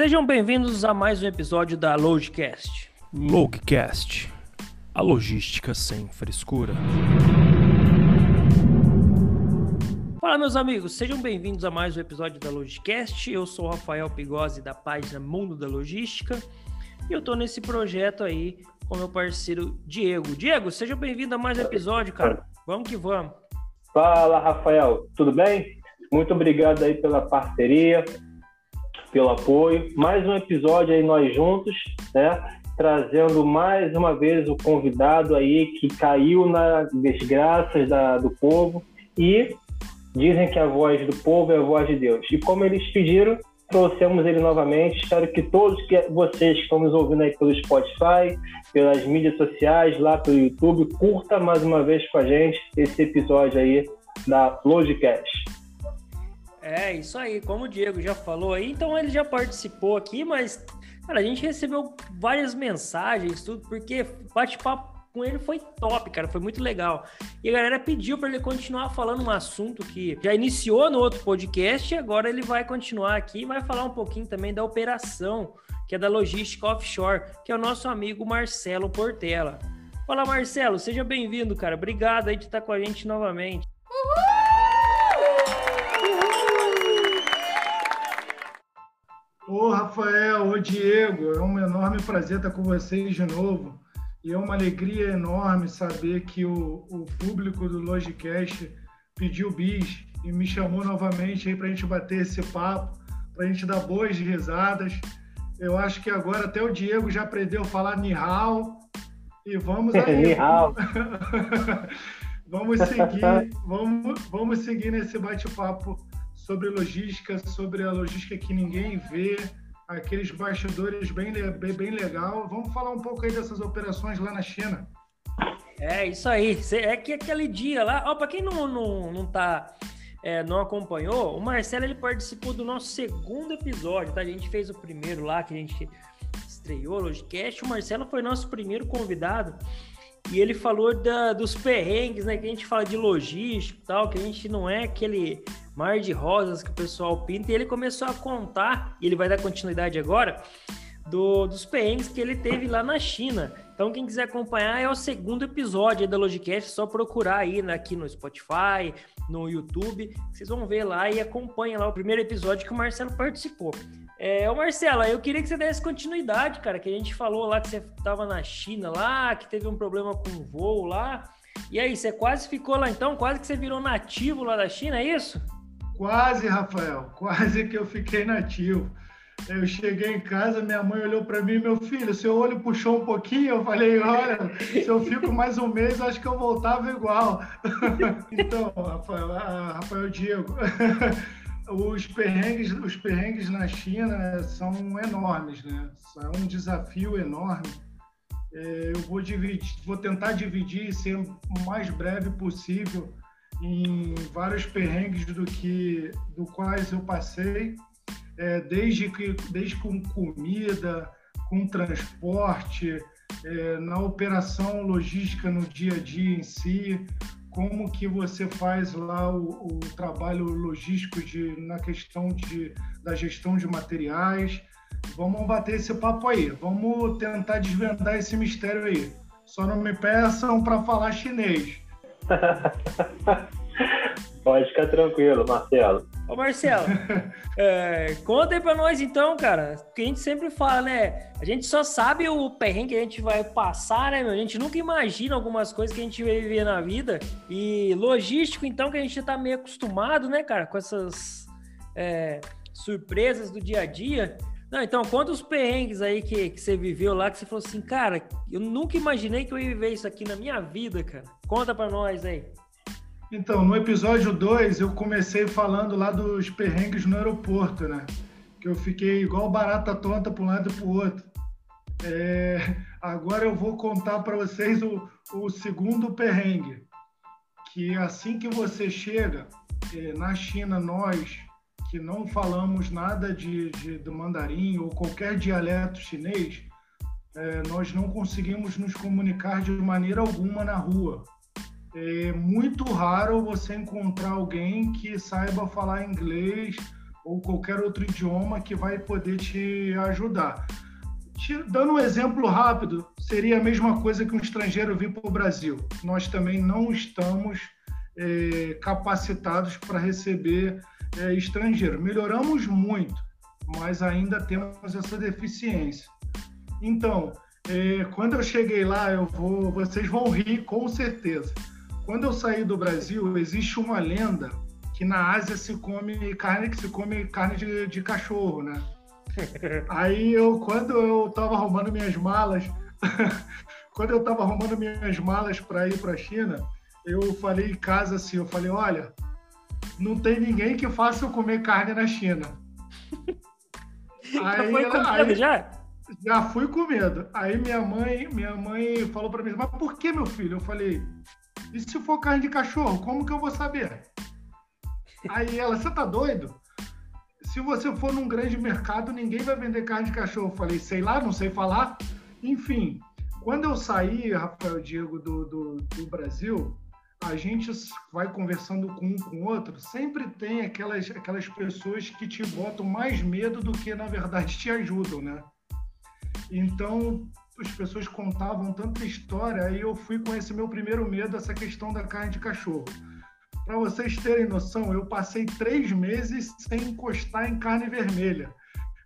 Sejam bem-vindos a mais um episódio da Logicast. Logicast, a logística sem frescura. Fala, meus amigos, sejam bem-vindos a mais um episódio da Logicast. Eu sou o Rafael Pigozzi da página Mundo da Logística e eu tô nesse projeto aí com meu parceiro Diego. Diego, seja bem-vindo a mais um episódio, cara. Vamos que vamos. Fala, Rafael, tudo bem? Muito obrigado aí pela parceria, pelo apoio. Mais um episódio aí nós juntos, né? Trazendo mais uma vez o convidado aí que caiu nas desgraças da, do povo e dizem que a voz do povo é a voz de Deus. E como eles pediram, trouxemos ele novamente. Espero que todos que vocês que estão nos ouvindo aí pelo Spotify, pelas mídias sociais, lá pelo YouTube, curta mais uma vez com a gente esse episódio aí da Logicast. É, isso aí, como o Diego já falou aí, então ele já participou aqui, mas, cara, a gente recebeu várias mensagens, tudo, porque bate-papo com ele foi top, cara, foi muito legal. E a galera pediu para ele continuar falando um assunto que já iniciou no outro podcast e agora ele vai continuar aqui e vai falar um pouquinho também da operação, que é da logística offshore, que é o nosso amigo Marcelo Portela. Fala, Marcelo, seja bem-vindo, cara. Obrigado aí de estar com a gente novamente. Ô Rafael, ô Diego, é um enorme prazer estar com vocês de novo. E é uma alegria enorme saber que o, o público do Logicast pediu bis e me chamou novamente aí para a gente bater esse papo, para a gente dar boas risadas. Eu acho que agora até o Diego já aprendeu a falar Nihal. E vamos aí. Nihal. vamos seguir, vamos, vamos seguir nesse bate-papo sobre logística, sobre a logística que ninguém vê, aqueles bastidores bem, bem, bem legal. Vamos falar um pouco aí dessas operações lá na China. É, isso aí. É que aquele dia lá, ó, para quem não, não, não tá. É, não acompanhou, o Marcelo ele participou do nosso segundo episódio, tá? A gente fez o primeiro lá, que a gente estreou o Logicast. O Marcelo foi nosso primeiro convidado e ele falou da, dos perrengues, né? Que a gente fala de logística e tal, que a gente não é aquele mar de rosas que o pessoal pinta. E ele começou a contar, e ele vai dar continuidade agora, do, dos perrengues que ele teve lá na China. Então, quem quiser acompanhar, é o segundo episódio da Logicast, é só procurar aí né, aqui no Spotify, no YouTube, vocês vão ver lá e acompanha lá o primeiro episódio que o Marcelo participou. É, ô Marcelo, eu queria que você desse continuidade, cara, que a gente falou lá que você estava na China lá, que teve um problema com o voo lá. E aí, você quase ficou lá então? Quase que você virou nativo lá da China, é isso? Quase, Rafael, quase que eu fiquei nativo. Eu cheguei em casa, minha mãe olhou para mim, meu filho, seu olho puxou um pouquinho. Eu falei, olha, se eu fico mais um mês, acho que eu voltava igual. então, Rafael, ah, Rafael Diego, os perrengues, os perrengues na China são enormes, né? É um desafio enorme. É, eu vou dividir, vou tentar dividir e ser o mais breve possível em vários perrengues do que do quais eu passei, é, desde que desde com comida, com transporte, é, na operação logística no dia a dia em si, como que você faz lá o, o trabalho logístico de, na questão de, da gestão de materiais. Vamos bater esse papo aí, vamos tentar desvendar esse mistério aí. Só não me peçam para falar chinês. Pode ficar tranquilo, Marcelo. Ô Marcelo, é, conta aí pra nós então, cara. Porque a gente sempre fala, né? A gente só sabe o perrengue que a gente vai passar, né, meu? A gente nunca imagina algumas coisas que a gente vai viver na vida. E logístico, então, que a gente tá meio acostumado, né, cara, com essas é, surpresas do dia a dia. Não, então, conta os perrengues aí que, que você viveu lá, que você falou assim, cara, eu nunca imaginei que eu ia viver isso aqui na minha vida, cara. Conta pra nós aí. Então, no episódio 2, eu comecei falando lá dos perrengues no aeroporto, né? Que eu fiquei igual barata tonta para um lado e para o outro. É... Agora eu vou contar para vocês o, o segundo perrengue. Que assim que você chega, é, na China, nós que não falamos nada de, de, do mandarim ou qualquer dialeto chinês, é, nós não conseguimos nos comunicar de maneira alguma na rua. É muito raro você encontrar alguém que saiba falar inglês ou qualquer outro idioma que vai poder te ajudar. Te, dando um exemplo rápido, seria a mesma coisa que um estrangeiro vir para o Brasil. Nós também não estamos é, capacitados para receber é, estrangeiro. Melhoramos muito, mas ainda temos essa deficiência. Então, é, quando eu cheguei lá, eu vou, vocês vão rir com certeza. Quando eu saí do Brasil, existe uma lenda que na Ásia se come carne que se come carne de, de cachorro, né? Aí eu, quando eu estava arrumando minhas malas, quando eu estava arrumando minhas malas para ir para a China, eu falei em casa assim, eu falei, olha, não tem ninguém que faça eu comer carne na China. aí, foi ela, aí, já? Já fui com medo. Aí minha mãe, minha mãe falou para mim, mas por que, meu filho? Eu falei, e se for carne de cachorro, como que eu vou saber? Aí ela, você tá doido? Se você for num grande mercado, ninguém vai vender carne de cachorro. Eu falei, sei lá, não sei falar. Enfim, quando eu saí, Rafael Diego, do, do, do Brasil, a gente vai conversando com um com o outro, sempre tem aquelas, aquelas pessoas que te botam mais medo do que, na verdade, te ajudam, né? Então, as pessoas contavam tanta história, aí eu fui com esse meu primeiro medo, essa questão da carne de cachorro. Para vocês terem noção, eu passei três meses sem encostar em carne vermelha.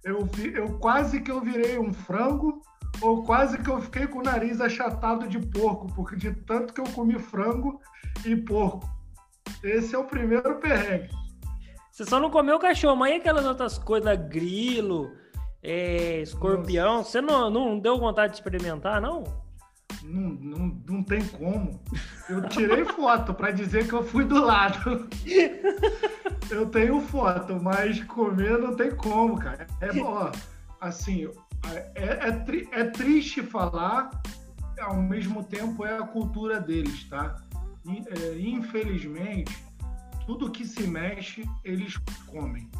Eu, eu quase que eu virei um frango, ou quase que eu fiquei com o nariz achatado de porco, porque de tanto que eu comi frango e porco. Esse é o primeiro perrengue. Você só não comeu cachorro, mas e aquelas outras coisas, grilo, é, escorpião? Você não, não deu vontade de experimentar, não? Não, não, não tem como. Eu tirei foto para dizer que eu fui do lado. Eu tenho foto, mas comer não tem como, cara. É bom. Assim, é, é, tri, é triste falar, ao mesmo tempo é a cultura deles, tá? É, infelizmente, tudo que se mexe, eles comem.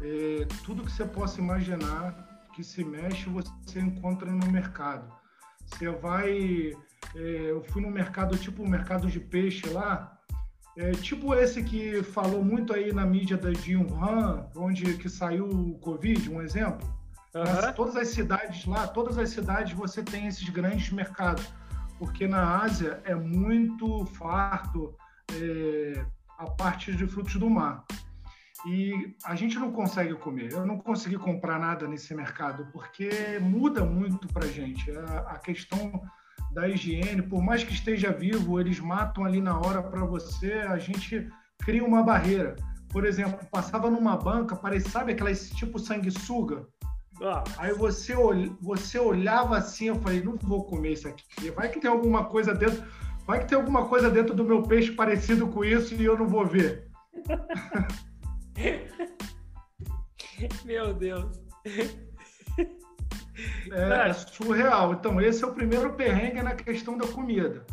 É, tudo que você possa imaginar que se mexe, você encontra no mercado. Você vai. É, eu fui no mercado, tipo o mercado de peixe lá, é, tipo esse que falou muito aí na mídia da de Wuhan, onde que saiu o Covid, um exemplo. Uhum. todas as cidades lá, todas as cidades você tem esses grandes mercados, porque na Ásia é muito farto é, a parte de frutos do mar. E a gente não consegue comer. Eu não consegui comprar nada nesse mercado, porque muda muito para a gente. A questão da higiene, por mais que esteja vivo, eles matam ali na hora para você, a gente cria uma barreira. Por exemplo, passava numa banca, parece, sabe aquelas tipo sanguessuga? Ah. Aí você, você olhava assim, eu falei, não vou comer isso aqui. Vai que tem alguma coisa dentro, vai que tem alguma coisa dentro do meu peixe parecido com isso e eu não vou ver. Meu Deus. É, é, surreal. Então, esse é o primeiro perrengue na questão da comida.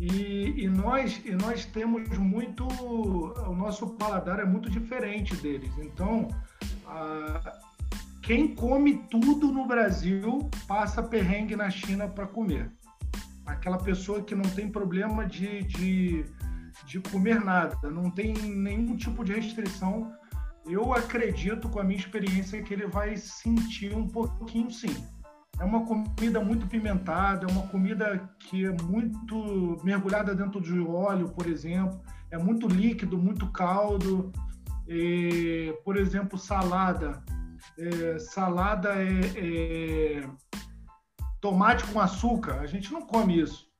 E, e, nós, e nós temos muito. O nosso paladar é muito diferente deles. Então, a, quem come tudo no Brasil passa perrengue na China para comer. Aquela pessoa que não tem problema de, de, de comer nada, não tem nenhum tipo de restrição eu acredito com a minha experiência que ele vai sentir um pouquinho sim. É uma comida muito pimentada, é uma comida que é muito mergulhada dentro de óleo, por exemplo, é muito líquido, muito caldo. E, por exemplo, salada. É, salada é, é, tomate com açúcar. A gente não come isso.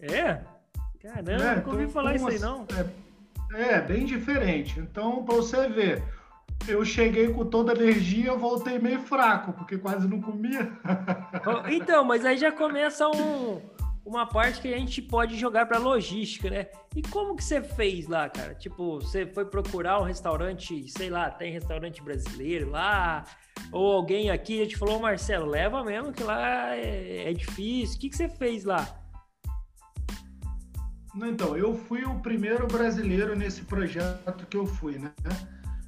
É? Caramba, é, nunca ouvi então, falar isso aí, não. É, é, bem diferente. Então, para você ver, eu cheguei com toda a energia, voltei meio fraco, porque quase não comia. então, mas aí já começa um, uma parte que a gente pode jogar para logística, né? E como que você fez lá, cara? Tipo, você foi procurar um restaurante, sei lá, tem restaurante brasileiro lá, ou alguém aqui a te falou, Marcelo, leva mesmo que lá é, é difícil. O que, que você fez lá? Então, eu fui o primeiro brasileiro nesse projeto que eu fui, né?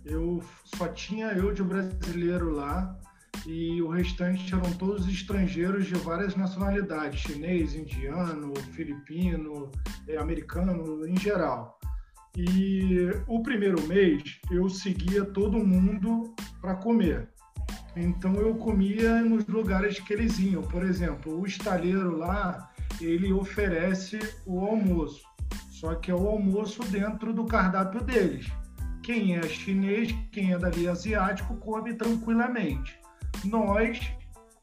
Eu só tinha eu de brasileiro lá e o restante eram todos estrangeiros de várias nacionalidades, chinês, indiano, filipino, é, americano, em geral. E o primeiro mês eu seguia todo mundo para comer. Então eu comia nos lugares que eles iam. Por exemplo, o estaleiro lá, ele oferece o almoço. Só que é o almoço dentro do cardápio deles. Quem é chinês, quem é dali asiático, come tranquilamente. Nós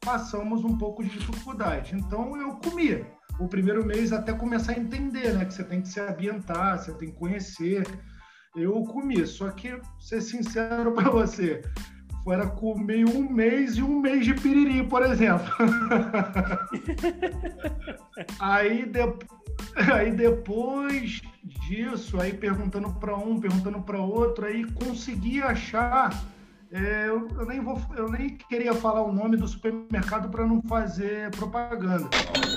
passamos um pouco de dificuldade. Então eu comia. O primeiro mês até começar a entender, né? Que você tem que se ambientar, você tem que conhecer. Eu comi, só que, ser sincero para você, era comer um mês e um mês de piriri, por exemplo. aí, de... aí depois disso, aí perguntando para um, perguntando para outro, aí consegui achar é, eu, eu, nem vou, eu nem queria falar o nome do supermercado para não fazer propaganda,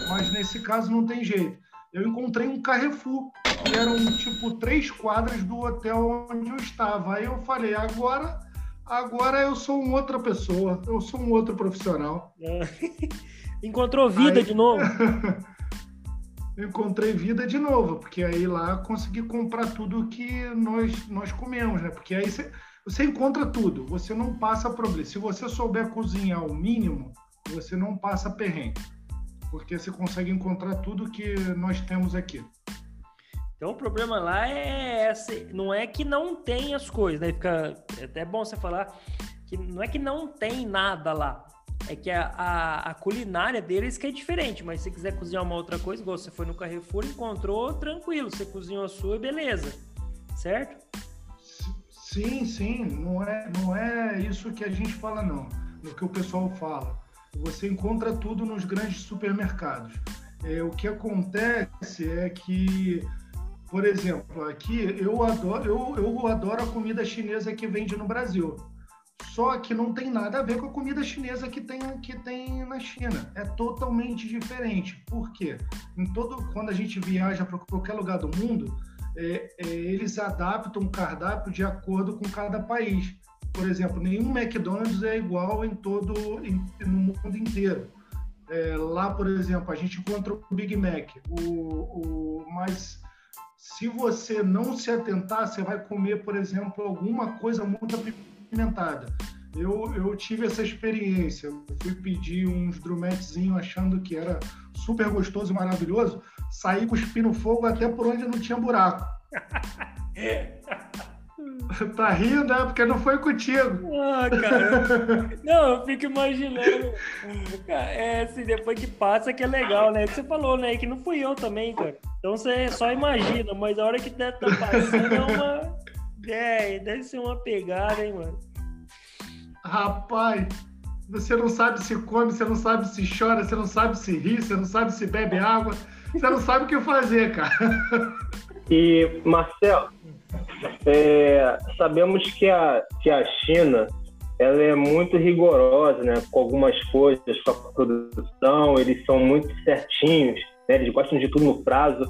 mas nesse caso não tem jeito. Eu encontrei um Carrefour, que eram tipo três quadras do hotel onde eu estava. Aí eu falei, agora, agora eu sou uma outra pessoa, eu sou um outro profissional. Encontrou vida aí... de novo? encontrei vida de novo, porque aí lá consegui comprar tudo que nós, nós comemos, né? Porque aí você você encontra tudo, você não passa problema. Se você souber cozinhar o mínimo, você não passa perrengue, porque você consegue encontrar tudo que nós temos aqui. Então o problema lá é não é que não tem as coisas, né? Fica é até bom você falar que não é que não tem nada lá, é que a, a, a, culinária deles que é diferente, mas se quiser cozinhar uma outra coisa, igual você foi no Carrefour, encontrou tranquilo, você cozinhou a sua, beleza, certo? Sim, sim, não é, não é isso que a gente fala, não. No que o pessoal fala. Você encontra tudo nos grandes supermercados. É, o que acontece é que, por exemplo, aqui eu adoro, eu, eu adoro a comida chinesa que vende no Brasil. Só que não tem nada a ver com a comida chinesa que tem, que tem na China. É totalmente diferente. Por quê? Em todo, quando a gente viaja para qualquer lugar do mundo, é, é, eles adaptam o cardápio de acordo com cada país. Por exemplo, nenhum McDonald's é igual em todo em, no mundo inteiro. É, lá, por exemplo, a gente encontra o Big Mac, o, o, mas se você não se atentar, você vai comer, por exemplo, alguma coisa muito apimentada. Eu, eu tive essa experiência. Eu fui pedir uns drumetzinhos achando que era super gostoso e maravilhoso saí cuspindo fogo até por onde não tinha buraco. tá rindo, é? Porque não foi contigo. Ah, cara. Não, eu fico imaginando. É, assim, depois que passa que é legal, né? Que você falou, né? Que não fui eu também, cara. Então você só imagina, mas a hora que deve estar tá passando é uma. É, deve ser uma pegada, hein, mano. Rapaz, você não sabe se come, você não sabe se chora, você não sabe se ri, você não sabe se bebe água. Você não sabe o que fazer, cara. E, Marcelo, é, sabemos que a, que a China ela é muito rigorosa né, com algumas coisas, com a produção, eles são muito certinhos, né, eles gostam de tudo no prazo.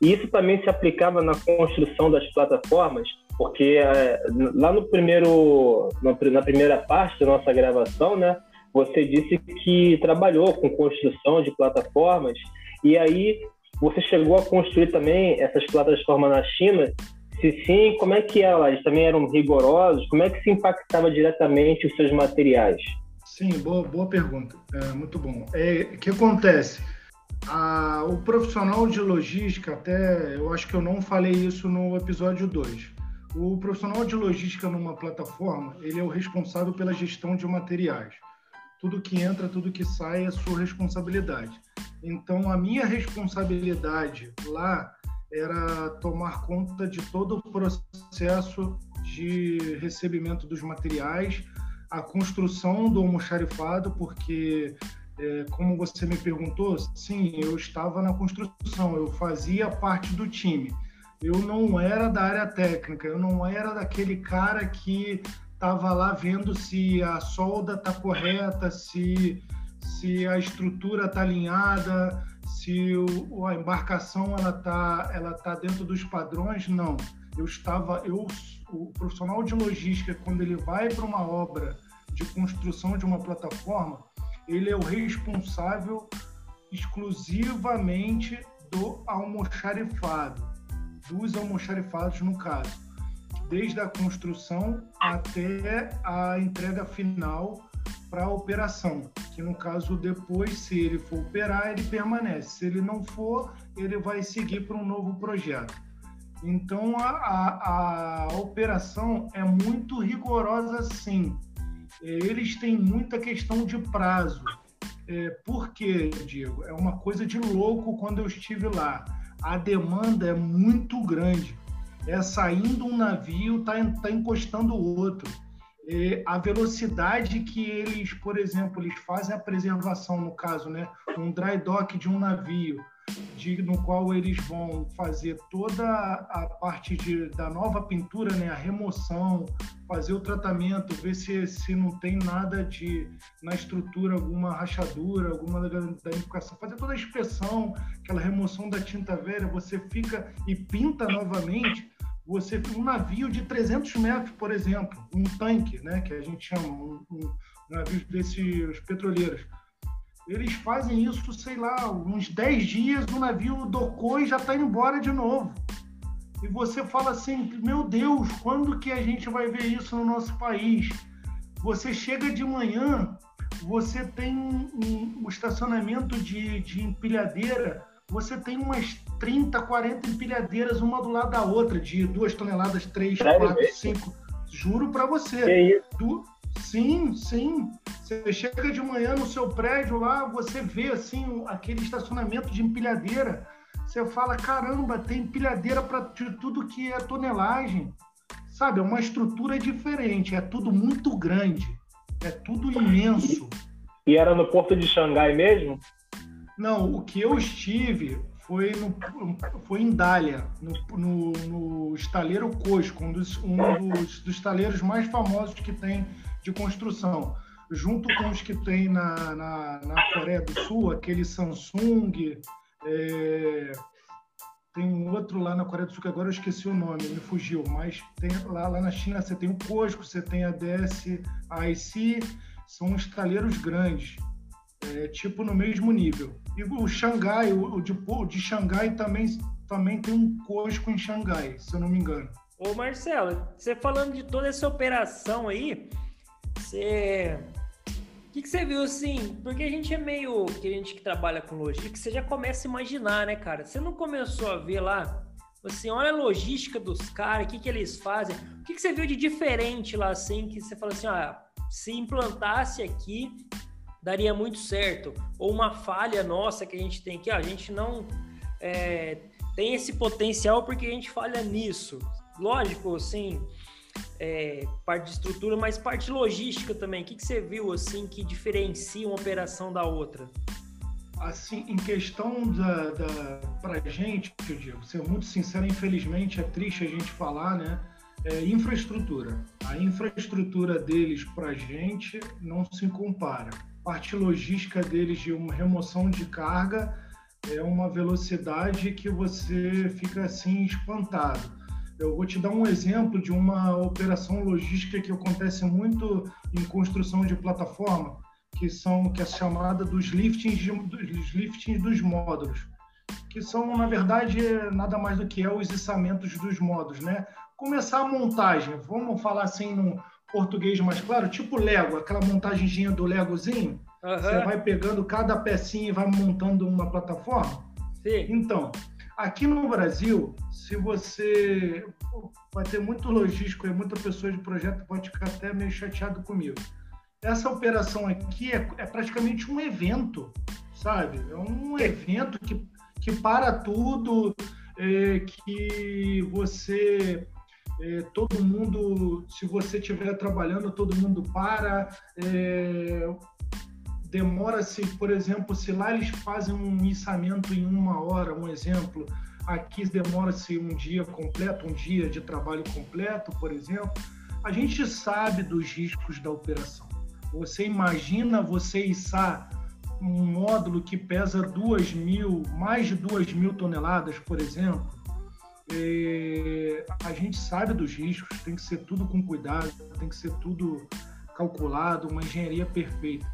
E isso também se aplicava na construção das plataformas, porque é, lá no primeiro, na primeira parte da nossa gravação, né, você disse que trabalhou com construção de plataformas e aí, você chegou a construir também essas plataformas na China? Se sim, como é que ela? Eles também eram rigorosos? Como é que se impactava diretamente os seus materiais? Sim, boa, boa pergunta. É, muito bom. É, o que acontece? A, o profissional de logística, até eu acho que eu não falei isso no episódio 2. O profissional de logística numa plataforma, ele é o responsável pela gestão de materiais. Tudo que entra, tudo que sai é sua responsabilidade. Então, a minha responsabilidade lá era tomar conta de todo o processo de recebimento dos materiais, a construção do almoxarifado, porque, é, como você me perguntou, sim, eu estava na construção, eu fazia parte do time. Eu não era da área técnica, eu não era daquele cara que estava lá vendo se a solda está correta, se se a estrutura está alinhada, se o, a embarcação ela está ela tá dentro dos padrões, não. Eu estava, eu, o profissional de logística, quando ele vai para uma obra de construção de uma plataforma, ele é o responsável exclusivamente do almoxarifado. dos almoxarifados no caso, desde a construção até a entrega final para a operação, que no caso depois, se ele for operar, ele permanece. Se ele não for, ele vai seguir para um novo projeto. Então a, a, a operação é muito rigorosa, sim. Eles têm muita questão de prazo. É, por quê, Diego? É uma coisa de louco quando eu estive lá. A demanda é muito grande. É saindo um navio, tá, tá encostando o outro. É, a velocidade que eles, por exemplo, eles fazem a preservação, no caso, né, um dry dock de um navio, de, no qual eles vão fazer toda a parte de, da nova pintura, né, a remoção, fazer o tratamento, ver se, se não tem nada de na estrutura, alguma rachadura, alguma danificação, fazer toda a inspeção, aquela remoção da tinta velha, você fica e pinta novamente. Você um navio de 300 metros, por exemplo, um tanque, né, que a gente chama, um, um navio desses petroleiros eles fazem isso, sei lá, uns 10 dias, o navio docou e já está indo embora de novo. E você fala assim, meu Deus, quando que a gente vai ver isso no nosso país? Você chega de manhã, você tem um, um estacionamento de, de empilhadeira, você tem umas 30, 40 empilhadeiras uma do lado da outra, de duas toneladas, três, quatro, cinco. Juro para você. Du Sim, sim. Você chega de manhã no seu prédio lá, você vê assim aquele estacionamento de empilhadeira. Você fala, caramba, tem empilhadeira para tudo que é tonelagem. Sabe, é uma estrutura diferente, é tudo muito grande, é tudo imenso. E era no porto de Xangai mesmo? Não, o que eu estive foi, no, foi em Dália, no, no, no estaleiro Cosco, um, dos, um dos, dos estaleiros mais famosos que tem de construção, junto com os que tem na, na, na Coreia do Sul, aquele Samsung, é, tem um outro lá na Coreia do Sul que agora eu esqueci o nome, me fugiu, mas tem lá, lá na China você tem o Cosco, você tem a DSIC, são estaleiros grandes, é, tipo no mesmo nível. E o Xangai, o, o, de, o de Xangai também, também tem um Cosco em Xangai, se eu não me engano. Ô Marcelo, você falando de toda essa operação aí, você. O que, que você viu assim? Porque a gente é meio. Que a gente que trabalha com logística, você já começa a imaginar, né, cara? Você não começou a ver lá. Assim, olha a logística dos caras, o que, que eles fazem. O que, que você viu de diferente lá, assim, que você fala assim, ah, se implantasse aqui, daria muito certo. Ou uma falha nossa que a gente tem aqui, ah, a gente não é, tem esse potencial porque a gente falha nisso. Lógico, assim, é, parte de estrutura, mas parte logística também. O que, que você viu assim que diferencia uma operação da outra? Assim, em questão da, da para gente, eu digo, ser muito sincero, infelizmente é triste a gente falar, né? É, infraestrutura. A infraestrutura deles para gente não se compara. Parte logística deles de uma remoção de carga é uma velocidade que você fica assim espantado eu vou te dar um exemplo de uma operação logística que acontece muito em construção de plataforma, que são que é chamada dos liftings, de, dos liftings dos módulos, que são na verdade nada mais do que é os içamentos dos módulos, né? Começar a montagem, vamos falar assim no português mais claro, tipo Lego, aquela montagemzinha do Legozinho, uhum. você vai pegando cada pecinha e vai montando uma plataforma. Sim. Então, Aqui no Brasil, se você vai ter muito logístico e muita pessoa de projeto pode ficar até meio chateado comigo. Essa operação aqui é, é praticamente um evento, sabe? É um evento que, que para tudo, é, que você é, todo mundo, se você estiver trabalhando, todo mundo para. É, demora-se, por exemplo, se lá eles fazem um içamento em uma hora, um exemplo, aqui demora-se um dia completo, um dia de trabalho completo, por exemplo, a gente sabe dos riscos da operação. Você imagina você içar um módulo que pesa duas mil, mais de duas mil toneladas, por exemplo, é, a gente sabe dos riscos, tem que ser tudo com cuidado, tem que ser tudo calculado, uma engenharia perfeita.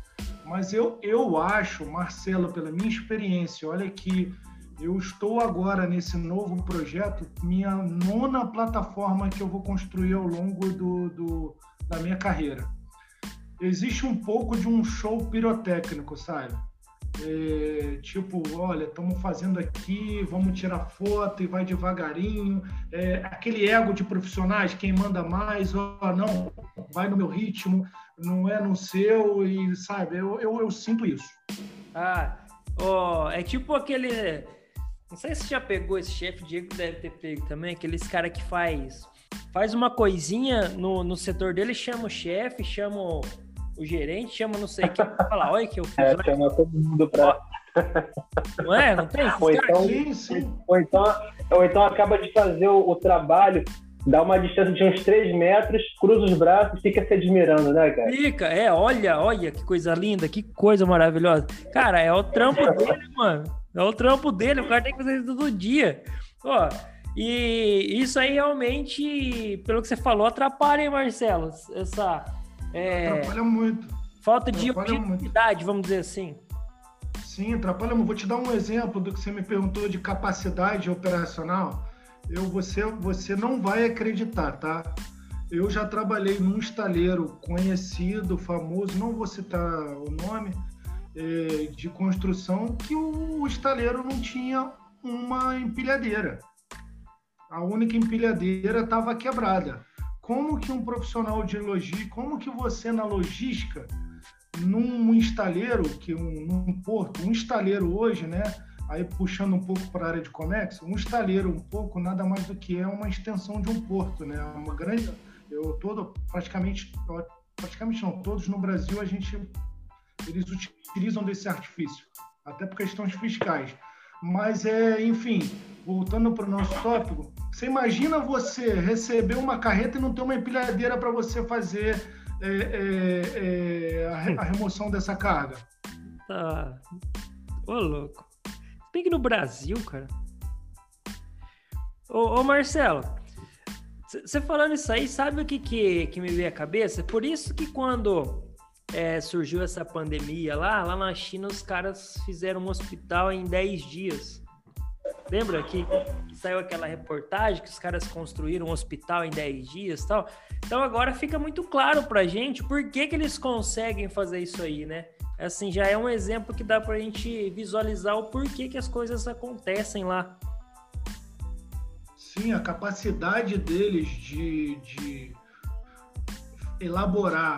Mas eu, eu acho, Marcelo, pela minha experiência, olha que Eu estou agora nesse novo projeto, minha nona plataforma que eu vou construir ao longo do, do da minha carreira. Existe um pouco de um show pirotécnico, sabe? É, tipo, olha, estamos fazendo aqui, vamos tirar foto e vai devagarinho. É, aquele ego de profissionais, quem manda mais, ó, não, vai no meu ritmo, não é no seu, e sabe, eu, eu, eu sinto isso. Ah, ó, é tipo aquele. Não sei se já pegou esse chefe, Diego deve ter pego também, aqueles cara que faz faz uma coisinha no, no setor dele, chama o chefe, chama o, o gerente, chama não sei quem, fala, olha que eu fiz. É, chama todo mundo pra. Não é? Não tem? Ou então, sim, sim. Ou, então, ou então acaba de fazer o, o trabalho dá uma distância de uns 3 metros, cruza os braços e fica se admirando, né, cara? Fica, é, olha, olha que coisa linda, que coisa maravilhosa. Cara, é o trampo dele, mano. É o trampo dele, o cara tem que fazer isso todo dia. Ó, e isso aí realmente, pelo que você falou, atrapalha, hein, Marcelo? Essa. É, atrapalha muito. Falta de objetividade, vamos dizer assim. Sim, atrapalha muito. Vou te dar um exemplo do que você me perguntou de capacidade operacional. Eu, você, você não vai acreditar, tá? Eu já trabalhei num estaleiro conhecido, famoso, não vou citar o nome, é, de construção, que o estaleiro não tinha uma empilhadeira. A única empilhadeira estava quebrada. Como que um profissional de logística, como que você na logística, num estaleiro, que um, num porto, um estaleiro hoje, né? Aí puxando um pouco para a área de comércio, um estaleiro um pouco nada mais do que é uma extensão de um porto, né? Uma grande, eu todo praticamente, praticamente não, todos no Brasil a gente eles utilizam desse artifício, até por questões fiscais. Mas é, enfim, voltando para o nosso tópico, você imagina você receber uma carreta e não ter uma empilhadeira para você fazer é, é, é, a, remoção dessa carga? Tá. Ô, louco. Bem que no Brasil, cara. Ô, ô Marcelo, você falando isso aí, sabe o que, que, que me veio à cabeça? Por isso que quando é, surgiu essa pandemia lá, lá na China os caras fizeram um hospital em 10 dias. Lembra que, saiu aquela reportagem que os caras construíram um hospital em 10 dias tal? Então agora fica muito claro pra gente por que, que eles conseguem fazer isso aí, né? Assim, já é um exemplo que dá pra gente visualizar o porquê que as coisas acontecem lá. Sim, a capacidade deles de, de elaborar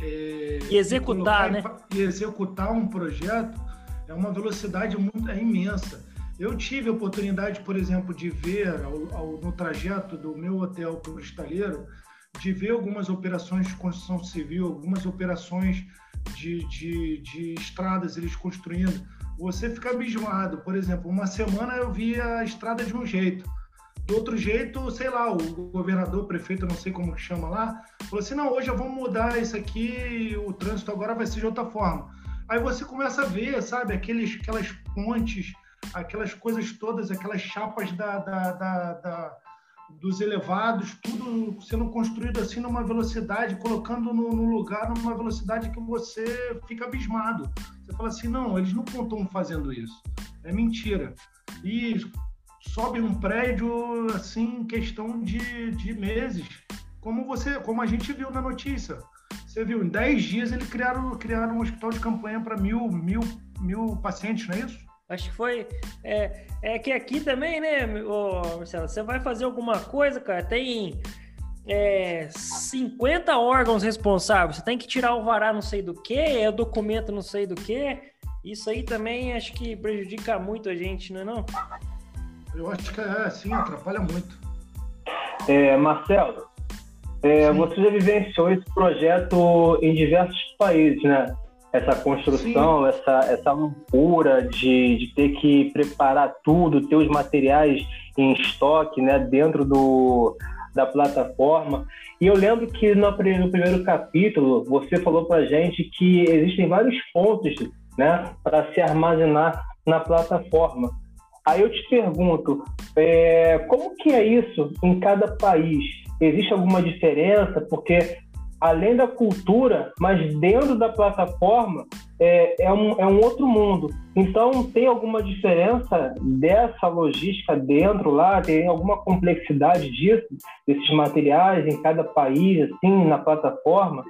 é, e executar, e né? E executar um projeto é uma velocidade muito é imensa. Eu tive a oportunidade, por exemplo, de ver ao, ao, no trajeto do meu hotel para o estaleiro, de ver algumas operações de construção civil, algumas operações de, de, de estradas eles construindo. Você fica abismado. Por exemplo, uma semana eu vi a estrada de um jeito. Do outro jeito, sei lá, o governador, o prefeito, não sei como que chama lá, falou assim: não, hoje vamos mudar isso aqui, o trânsito agora vai ser de outra forma. Aí você começa a ver, sabe, aqueles, aquelas pontes aquelas coisas todas, aquelas chapas da, da, da, da dos elevados, tudo sendo construído assim numa velocidade, colocando no, no, lugar numa velocidade que você fica abismado. Você fala assim, não, eles não estão fazendo isso. É mentira. E sobe um prédio assim em questão de, de meses, como você, como a gente viu na notícia. Você viu, em 10 dias eles criaram, criaram um hospital de campanha para mil, mil, mil pacientes, não é isso? Acho que foi. É, é que aqui também, né, ô, Marcelo? Você vai fazer alguma coisa, cara, tem é, 50 órgãos responsáveis. Você tem que tirar o vará não sei do que, é o documento não sei do que. Isso aí também acho que prejudica muito a gente, não é não? Eu acho que é, sim, atrapalha muito. É, Marcelo, é, você já vivenciou esse projeto em diversos países, né? Essa construção, essa, essa loucura de, de ter que preparar tudo, ter os materiais em estoque né, dentro do, da plataforma. E eu lembro que no, no primeiro capítulo você falou para gente que existem vários pontos né, para se armazenar na plataforma. Aí eu te pergunto, é, como que é isso em cada país? Existe alguma diferença? Porque além da cultura, mas dentro da plataforma, é, é, um, é um outro mundo. Então, tem alguma diferença dessa logística dentro lá? Tem alguma complexidade disso, desses materiais em cada país, assim, na plataforma?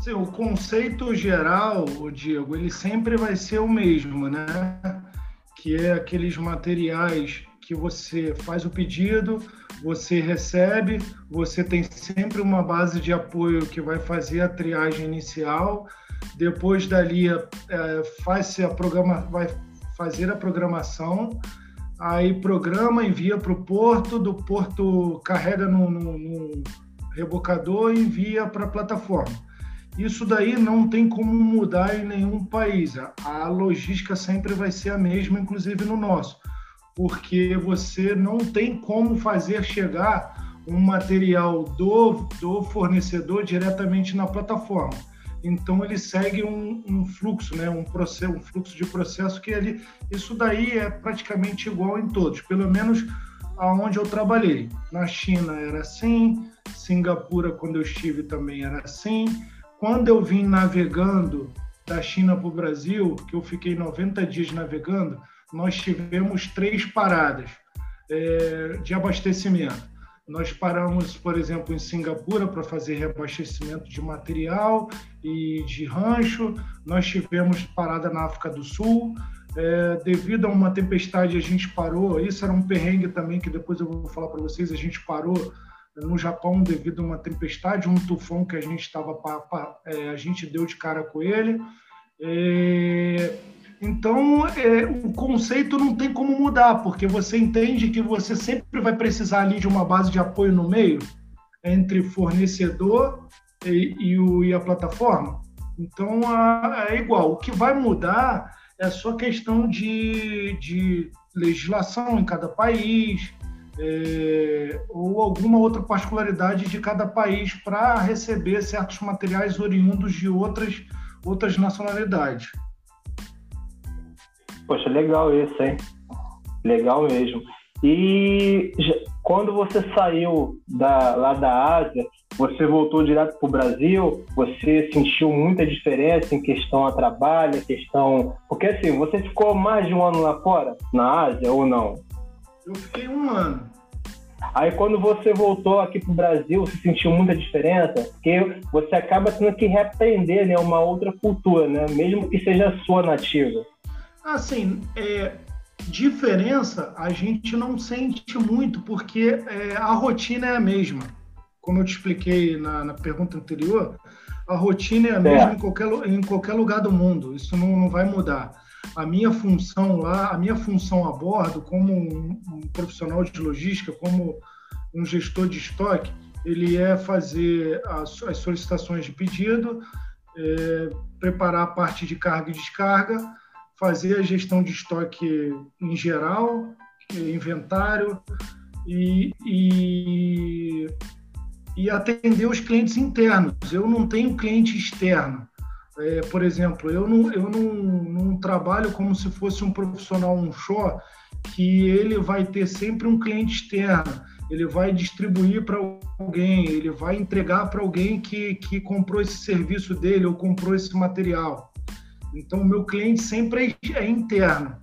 Sim, o conceito geral, Diego, ele sempre vai ser o mesmo, né? Que é aqueles materiais que você faz o pedido, você recebe, você tem sempre uma base de apoio que vai fazer a triagem inicial, depois dali é, faz a programa, vai fazer a programação, aí programa, envia para o porto, do porto carrega no, no, no rebocador e envia para a plataforma. Isso daí não tem como mudar em nenhum país. A logística sempre vai ser a mesma, inclusive no nosso porque você não tem como fazer chegar um material do, do fornecedor diretamente na plataforma. Então ele segue um, um fluxo, né? um, processo, um fluxo de processo que ele, isso daí é praticamente igual em todos, pelo menos aonde eu trabalhei. Na China era assim, Singapura quando eu estive também era assim. Quando eu vim navegando da China para o Brasil, que eu fiquei 90 dias navegando, nós tivemos três paradas é, de abastecimento. Nós paramos, por exemplo, em Singapura para fazer reabastecimento de material e de rancho. Nós tivemos parada na África do Sul. É, devido a uma tempestade, a gente parou. Isso era um perrengue também, que depois eu vou falar para vocês. A gente parou no Japão devido a uma tempestade, um tufão que a gente estava. É, a gente deu de cara com ele. É, então, é, o conceito não tem como mudar, porque você entende que você sempre vai precisar ali de uma base de apoio no meio, entre fornecedor e, e, o, e a plataforma. Então, a, é igual. O que vai mudar é só questão de, de legislação em cada país, é, ou alguma outra particularidade de cada país para receber certos materiais oriundos de outras, outras nacionalidades. Poxa, legal isso, hein? Legal mesmo. E quando você saiu da, lá da Ásia, você voltou direto para o Brasil, você sentiu muita diferença em questão a trabalho, questão. Porque assim, você ficou mais de um ano lá fora, na Ásia, ou não? Eu fiquei um ano. Aí quando você voltou aqui para o Brasil, você sentiu muita diferença? Porque você acaba tendo que reaprender né, uma outra cultura, né? Mesmo que seja sua nativa. Assim, é, diferença a gente não sente muito, porque é, a rotina é a mesma. Como eu te expliquei na, na pergunta anterior, a rotina é a mesma é. Em, qualquer, em qualquer lugar do mundo. Isso não, não vai mudar. A minha função lá, a minha função a bordo, como um, um profissional de logística, como um gestor de estoque, ele é fazer as, as solicitações de pedido, é, preparar a parte de carga e descarga, fazer a gestão de estoque em geral, inventário e, e, e atender os clientes internos. Eu não tenho cliente externo. É, por exemplo, eu, não, eu não, não trabalho como se fosse um profissional um show que ele vai ter sempre um cliente externo, ele vai distribuir para alguém, ele vai entregar para alguém que, que comprou esse serviço dele ou comprou esse material. Então, o meu cliente sempre é, é interno.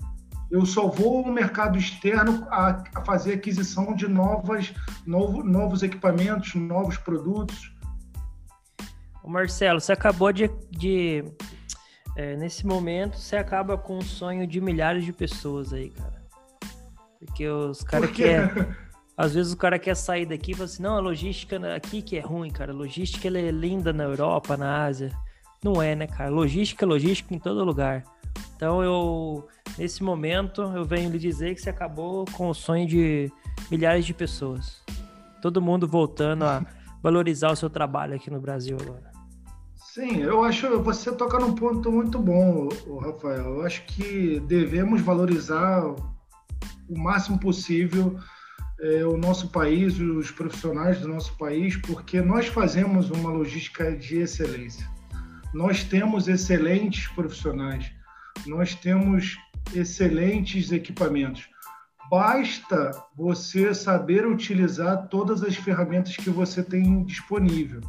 Eu só vou ao mercado externo a, a fazer aquisição de novas, novo, novos equipamentos, novos produtos. Marcelo, você acabou de. de é, nesse momento, você acaba com o sonho de milhares de pessoas aí, cara. Porque os caras querem. Às vezes o cara quer sair daqui e fala assim: não, a logística aqui que é ruim, cara. A logística ela é linda na Europa, na Ásia. Não é, né, cara? Logística, logística em todo lugar. Então eu, nesse momento, eu venho lhe dizer que você acabou com o sonho de milhares de pessoas. Todo mundo voltando a valorizar o seu trabalho aqui no Brasil agora. Sim, eu acho você toca num ponto muito bom, Rafael. Eu acho que devemos valorizar o máximo possível é, o nosso país, os profissionais do nosso país, porque nós fazemos uma logística de excelência. Nós temos excelentes profissionais, nós temos excelentes equipamentos. Basta você saber utilizar todas as ferramentas que você tem disponível.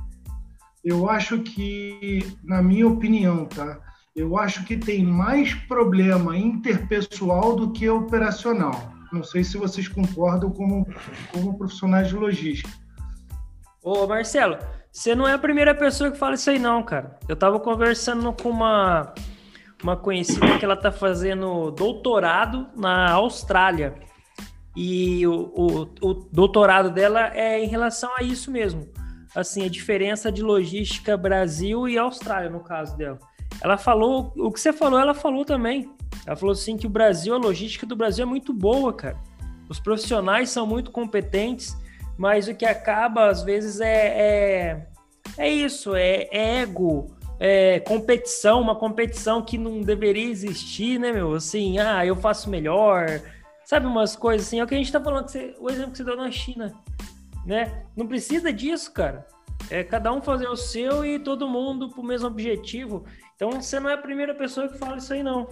Eu acho que, na minha opinião, tá? Eu acho que tem mais problema interpessoal do que operacional. Não sei se vocês concordam como, como profissionais de logística. Ô, Marcelo, você não é a primeira pessoa que fala isso aí, não, cara. Eu tava conversando com uma, uma conhecida que ela tá fazendo doutorado na Austrália. E o, o, o doutorado dela é em relação a isso mesmo. Assim, a diferença de logística Brasil e Austrália, no caso dela. Ela falou, o que você falou, ela falou também. Ela falou assim que o Brasil, a logística do Brasil é muito boa, cara. Os profissionais são muito competentes, mas o que acaba, às vezes, é, é, é isso, é, é ego, é competição, uma competição que não deveria existir, né, meu? Assim, ah, eu faço melhor, sabe, umas coisas assim. É o que a gente tá falando, você, o exemplo que você deu na China, né? Não precisa disso, cara. É cada um fazer o seu e todo mundo pro mesmo objetivo. Então você não é a primeira pessoa que fala isso aí, não.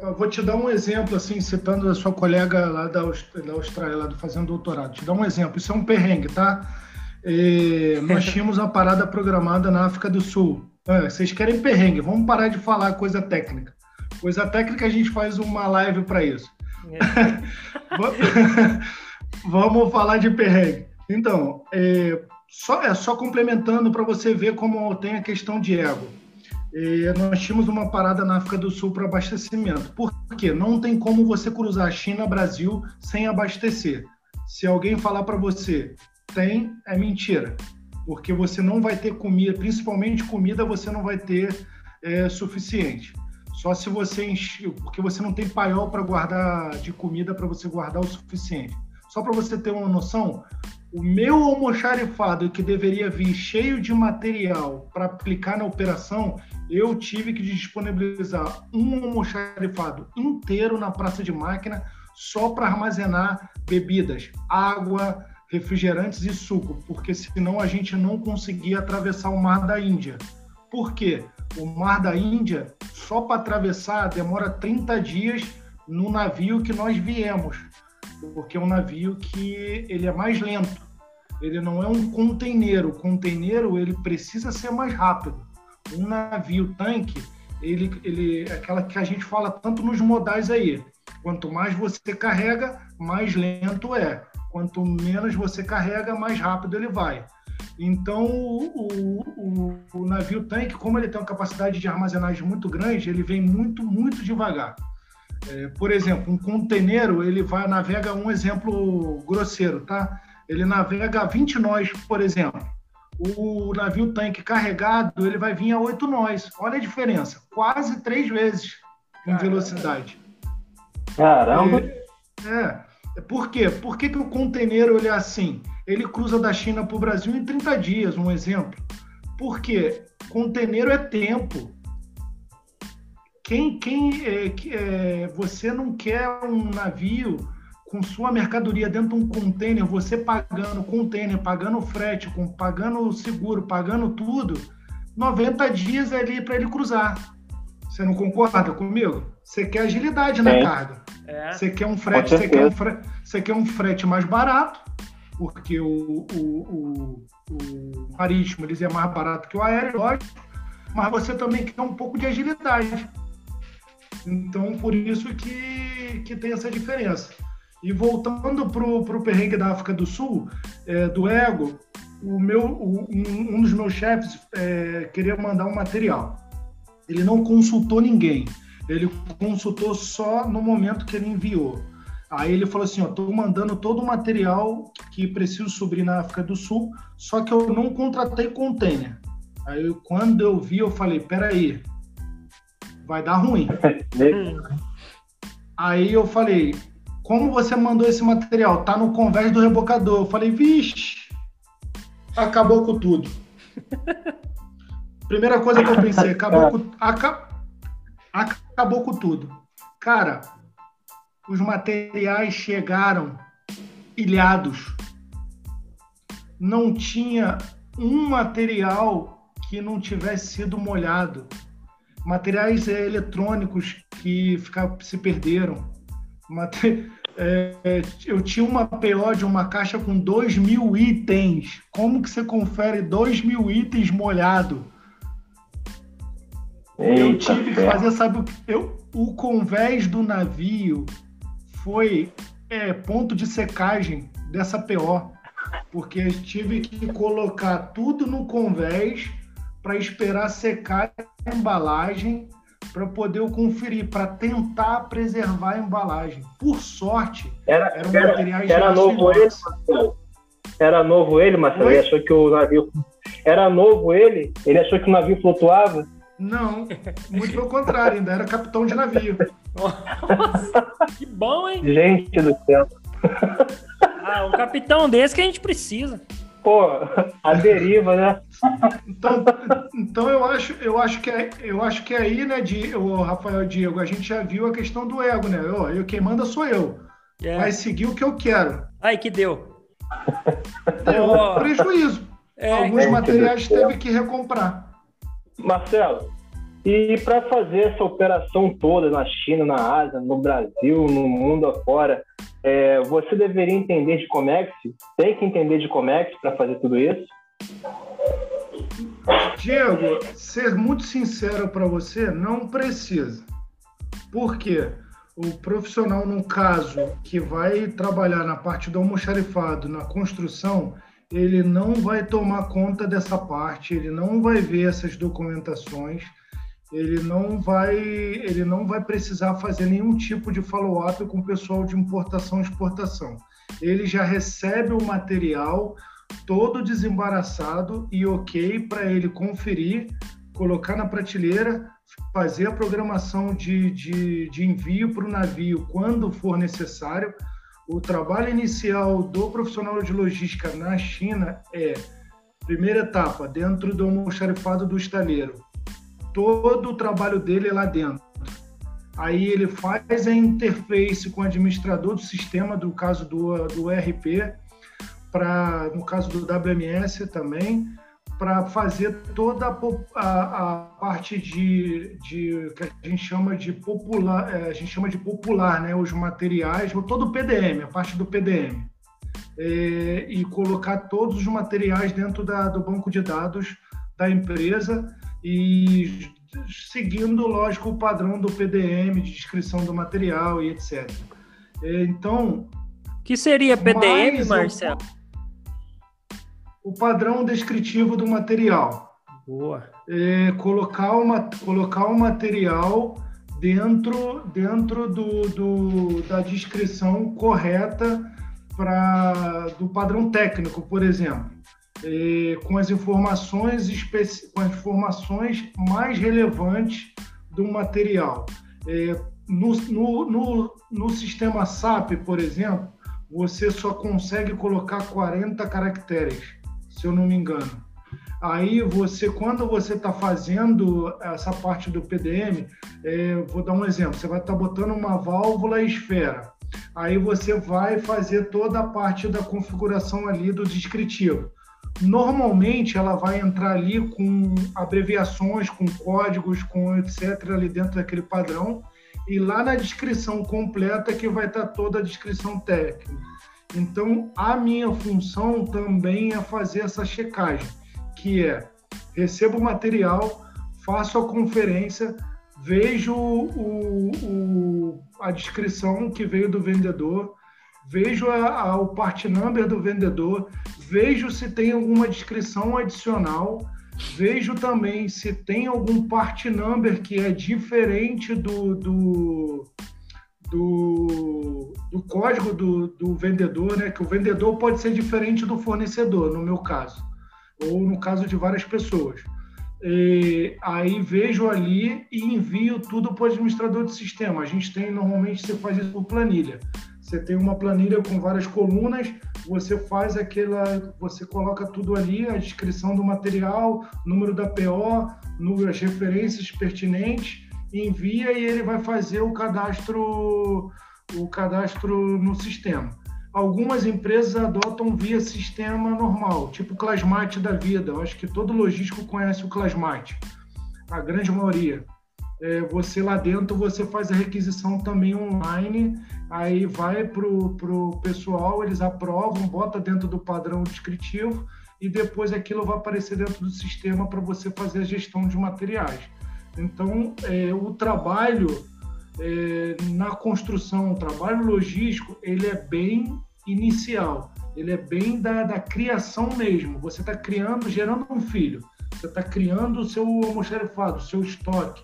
Eu vou te dar um exemplo, assim, citando a sua colega lá da, da Austrália, lá do fazendo doutorado. Te dar um exemplo. Isso é um perrengue, tá? E nós tínhamos uma parada programada na África do Sul. É, vocês querem perrengue? Vamos parar de falar coisa técnica. Coisa técnica a gente faz uma live para isso. É. Vamos falar de perrengue. Então, é, só, é só complementando para você ver como tem a questão de ego. Nós tínhamos uma parada na África do Sul para abastecimento. Por quê? Não tem como você cruzar China-Brasil sem abastecer. Se alguém falar para você tem, é mentira. Porque você não vai ter comida, principalmente comida, você não vai ter é, suficiente. Só se você enche, porque você não tem paiol para guardar de comida para você guardar o suficiente. Só para você ter uma noção, o meu almoxarifado que deveria vir cheio de material para aplicar na operação, eu tive que disponibilizar um almoxarifado inteiro na praça de máquina só para armazenar bebidas, água, refrigerantes e suco, porque senão a gente não conseguia atravessar o Mar da Índia. Por quê? O Mar da Índia, só para atravessar, demora 30 dias no navio que nós viemos, porque é um navio que ele é mais lento. Ele não é um conteneiro. O conteneiro ele precisa ser mais rápido um navio tanque, ele, ele, aquela que a gente fala tanto nos modais aí. Quanto mais você carrega, mais lento é. Quanto menos você carrega, mais rápido ele vai. Então, o, o, o, navio tanque, como ele tem uma capacidade de armazenagem muito grande, ele vem muito, muito devagar. É, por exemplo, um conteneiro, ele vai navega, um exemplo grosseiro, tá? Ele navega 20 nós, por exemplo o navio tanque carregado ele vai vir a oito nós. Olha a diferença, quase três vezes em velocidade. Caramba! É, é. Por quê? Por que, que o conteúdo ele é assim? Ele cruza da China para o Brasil em 30 dias, um exemplo. Porque conteúdo é tempo. Quem, quem é, é, você não quer um navio com sua mercadoria dentro de um container, você pagando container, pagando frete, com, pagando seguro, pagando tudo, 90 dias ali para ele cruzar. Você não concorda comigo? Você quer agilidade na carga. É. Você quer um frete, você quer um frete, você quer um frete mais barato, porque o, o, o, o marítimo eles é mais barato que o aéreo, lógico, mas você também quer um pouco de agilidade. Então, por isso que, que tem essa diferença. E voltando para o perrengue da África do Sul, é, do ego, o meu, o, um, um, dos meus chefes é, queria mandar um material. Ele não consultou ninguém, ele consultou só no momento que ele enviou. Aí ele falou assim: estou mandando todo o material que preciso subir na África do Sul, só que eu não contratei container. Aí quando eu vi, eu falei: peraí, vai dar ruim. Aí eu falei: como você mandou esse material? Tá no convés do rebocador. Eu falei, vixe, acabou com tudo. Primeira coisa que eu pensei, acabou com, aca, acabou com tudo. Cara, os materiais chegaram ilhados. Não tinha um material que não tivesse sido molhado. Materiais eletrônicos que ficar, se perderam é, eu tinha uma PO de uma caixa com 2 mil itens. Como que você confere 2 mil itens molhado? Eita eu tive que fazer, sabe, o que- eu, o convés do navio foi é, ponto de secagem dessa PO, porque eu tive que colocar tudo no convés para esperar secar a embalagem para poder eu conferir, para tentar preservar a embalagem. Por sorte, Era, eram era, materiais era novo ele. Marcelo? Era novo ele, Marcelo? Ele achou que o navio. Era novo ele? Ele achou que o navio flutuava? Não, muito pelo contrário, ainda era capitão de navio. Nossa, que bom, hein? Gente do céu. Ah, um capitão desse que a gente precisa. Pô, a deriva, né? Então, então eu acho, eu acho que é, eu acho que aí, né, de, o Rafael Diego, a gente já viu a questão do ego, né? Eu, eu quem manda sou eu. É. Vai seguir o que eu quero. Ai, que deu. Deu Ó, prejuízo. É, Alguns Gente materiais teve que recomprar. Marcelo, e para fazer essa operação toda na China, na Ásia, no Brasil, no mundo afora, é, você deveria entender de Comex? Tem que entender de Comex para fazer tudo isso? Diego, ser muito sincero para você, não precisa. Por quê? O profissional, no caso, que vai trabalhar na parte do almoxarifado, na construção, ele não vai tomar conta dessa parte, ele não vai ver essas documentações, ele não vai, ele não vai precisar fazer nenhum tipo de follow-up com o pessoal de importação e exportação. Ele já recebe o material todo desembaraçado e ok para ele conferir, colocar na prateleira, fazer a programação de, de, de envio para o navio quando for necessário. O trabalho inicial do profissional de logística na China é, primeira etapa, dentro do almoxarifado do estaleiro. Todo o trabalho dele é lá dentro. Aí ele faz a interface com o administrador do sistema, do caso do, do ERP, pra, no caso do WMS também, para fazer toda a, a- a parte de, de que a gente chama de popular, é, a gente chama de popular, né, os materiais, todo o PDM, a parte do PDM, É, e colocar todos os materiais dentro da, do banco de dados da empresa e seguindo, lógico, o padrão do PDM, de descrição do material e etc. É, Então, que seria PDM, Marcelo? o padrão descritivo do material. Boa. É colocar, uma, colocar o material dentro, dentro do, do- da descrição correta pra, do padrão técnico, por exemplo. É, com as informações com as informações mais relevantes do material. É, no, no, no, no sistema SAP, por exemplo, você só consegue colocar 40 caracteres, se eu não me engano. Aí você, quando você está fazendo essa parte do PDM, é, vou dar um exemplo, você vai estar botando uma válvula esfera. Aí você vai fazer toda a parte da configuração ali do descritivo. Normalmente ela vai entrar ali com abreviações, com códigos, com etc. ali dentro daquele padrão. E lá na descrição completa que vai estar toda a descrição técnica. Então, a minha função também é fazer essa checagem, que é recebo o material, faço a conferência, vejo o, o- a descrição que veio do vendedor, vejo a- a- o part number do vendedor, vejo se tem alguma descrição adicional, vejo também se tem algum part number que é diferente do, do, do, do código do, do vendedor, né? Que o vendedor pode ser diferente do fornecedor, no meu caso, ou no caso de várias pessoas. E aí vejo ali e envio tudo para o administrador de sistema. A gente tem, normalmente, você faz isso por planilha. Você tem uma planilha com várias colunas, você faz aquela, você coloca tudo ali, a descrição do material, número da PO, as referências pertinentes, envia e ele vai fazer o cadastro, o cadastro no sistema. Algumas empresas adotam via sistema normal, tipo Clasmate da vida. Eu acho que todo logístico conhece o Clasmate, a grande maioria. É, você lá dentro você faz a requisição também online, aí vai para o pessoal, eles aprovam, bota dentro do padrão descritivo e depois aquilo vai aparecer dentro do sistema para você fazer a gestão de materiais. Então, é, o trabalho é, na construção, o trabalho logístico, ele é bem inicial, ele é bem da, da criação mesmo. Você está criando, gerando um filho, você está criando o seu almoxarifado, o seu estoque,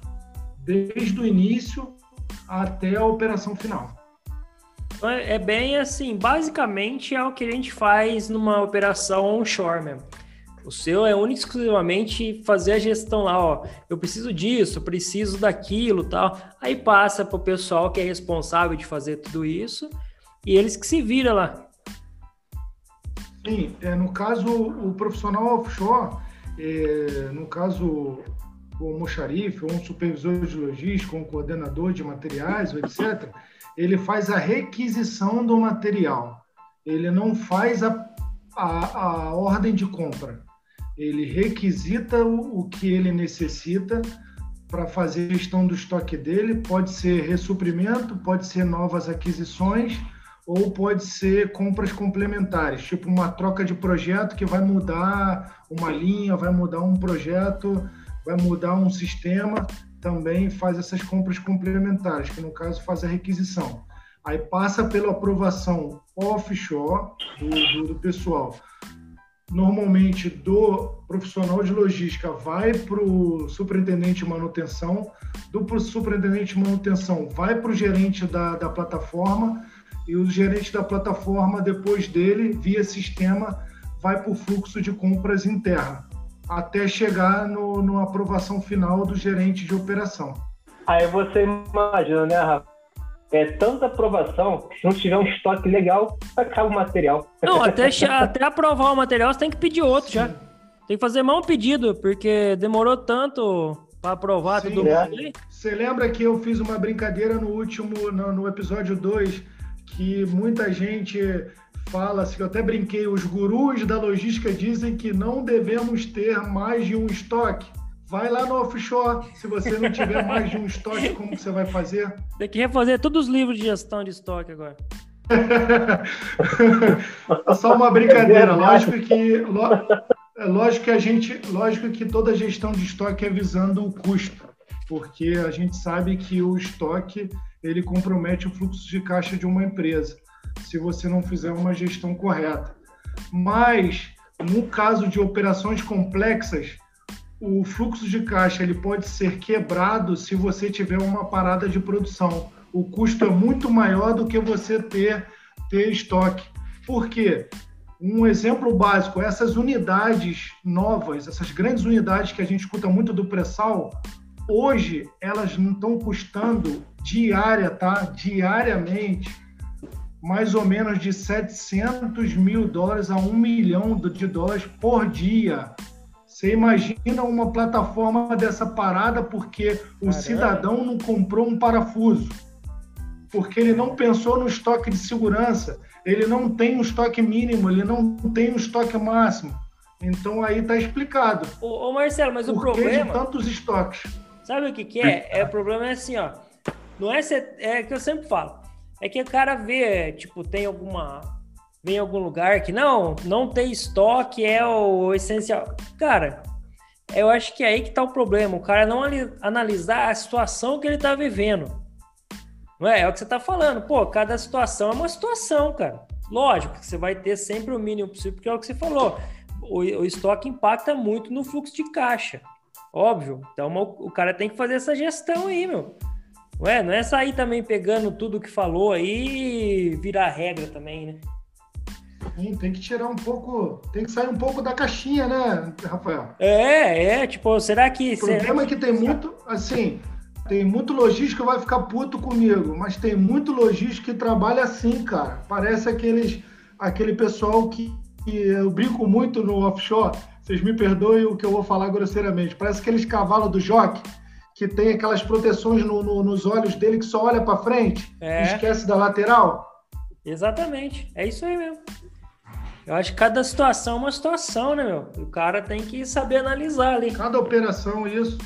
desde o início até a operação final. É, é bem assim, basicamente é o que a gente faz numa operação onshore mesmo. O seu é único exclusivamente fazer a gestão lá, ó. Eu preciso disso, preciso daquilo, tal. Aí passa para o pessoal que é responsável de fazer tudo isso e eles que se viram lá. Sim, é, no caso o profissional offshore, é, no caso o almoxarife, ou um supervisor de logística, um coordenador de materiais, etc., ele faz a requisição do material. Ele não faz a, a, a ordem de compra. Ele requisita o, o que ele necessita para fazer gestão do estoque dele. Pode ser ressuprimento, pode ser novas aquisições ou pode ser compras complementares, tipo uma troca de projeto que vai mudar uma linha, vai mudar um projeto, vai mudar um sistema também faz essas compras complementares, que no caso faz a requisição. Aí passa pela aprovação offshore do, do, do pessoal. Normalmente do profissional de logística vai para o superintendente de manutenção, do superintendente de manutenção vai para o gerente da, da plataforma e o gerente da plataforma, depois dele, via sistema, vai para o fluxo de compras interno até chegar no, no aprovação final do gerente de operação. Aí você imagina, né, Rafa? É tanta aprovação que se não tiver um estoque legal, acaba o material. Não, até, até aprovar o material, você tem que pedir outro Sim. já. Tem que fazer mais um pedido, porque demorou tanto para aprovar Sim, tudo é. Você lembra que eu fiz uma brincadeira no último, no, no episódio 2, que muita gente fala assim, eu até brinquei, os gurus da logística dizem que não devemos ter mais de um estoque. Vai lá no offshore, se você não tiver mais de um estoque, como você vai fazer? Tem que refazer todos os livros de gestão de estoque agora. é só uma brincadeira, lógico que é lógico que a gente, lógico que toda gestão de estoque é visando o custo, porque a gente sabe que o estoque ele compromete o fluxo de caixa de uma empresa se você não fizer uma gestão correta. Mas, no caso de operações complexas, o fluxo de caixa ele pode ser quebrado se você tiver uma parada de produção. O custo é muito maior do que você ter, ter estoque. Por quê? Um exemplo básico, essas unidades novas, essas grandes unidades que a gente escuta muito do pré-sal, hoje elas não estão custando diária, tá? Diariamente mais ou menos de 700 mil dólares a 1 milhão de dólares por dia. Você imagina uma plataforma dessa parada porque o Caramba. cidadão não comprou um parafuso, porque ele não pensou no estoque de segurança, ele não tem um estoque mínimo, ele não tem um estoque máximo. Então aí está explicado. Ô, ô, Marcelo, mas o problema. de tantos estoques. Sabe o que, que é? é? O problema é assim, ó. Não é, é que eu sempre falo. É que o cara vê, tipo, tem alguma. Vem em algum lugar que não, não tem estoque é o essencial. Cara, eu acho que é aí que tá o problema. O cara não analisar a situação que ele tá vivendo. Não é? É o que você tá falando. Pô, cada situação é uma situação, cara. Lógico que você vai ter sempre o mínimo possível, porque é o que você falou. O, o estoque impacta muito no fluxo de caixa. Óbvio. Então o cara tem que fazer essa gestão aí, meu. Ué, não é sair também pegando tudo que falou aí e virar regra também, né? Sim, tem que tirar um pouco, tem que sair um pouco da caixinha, né, Rafael? É, é, tipo, será que... O problema será... é que tem muito, assim, tem muito logístico que vai ficar puto comigo, mas tem muito logístico que trabalha assim, cara. Parece aqueles, aquele pessoal que, que eu brinco muito no offshore, vocês me perdoem o que eu vou falar grosseiramente, parece aqueles cavalos do jockey, que tem aquelas proteções no, no, nos olhos dele que só olha para frente é. e esquece da lateral? Exatamente, é isso aí mesmo. Eu acho que cada situação é uma situação, né, meu? O cara tem que saber analisar ali. Cada operação, isso.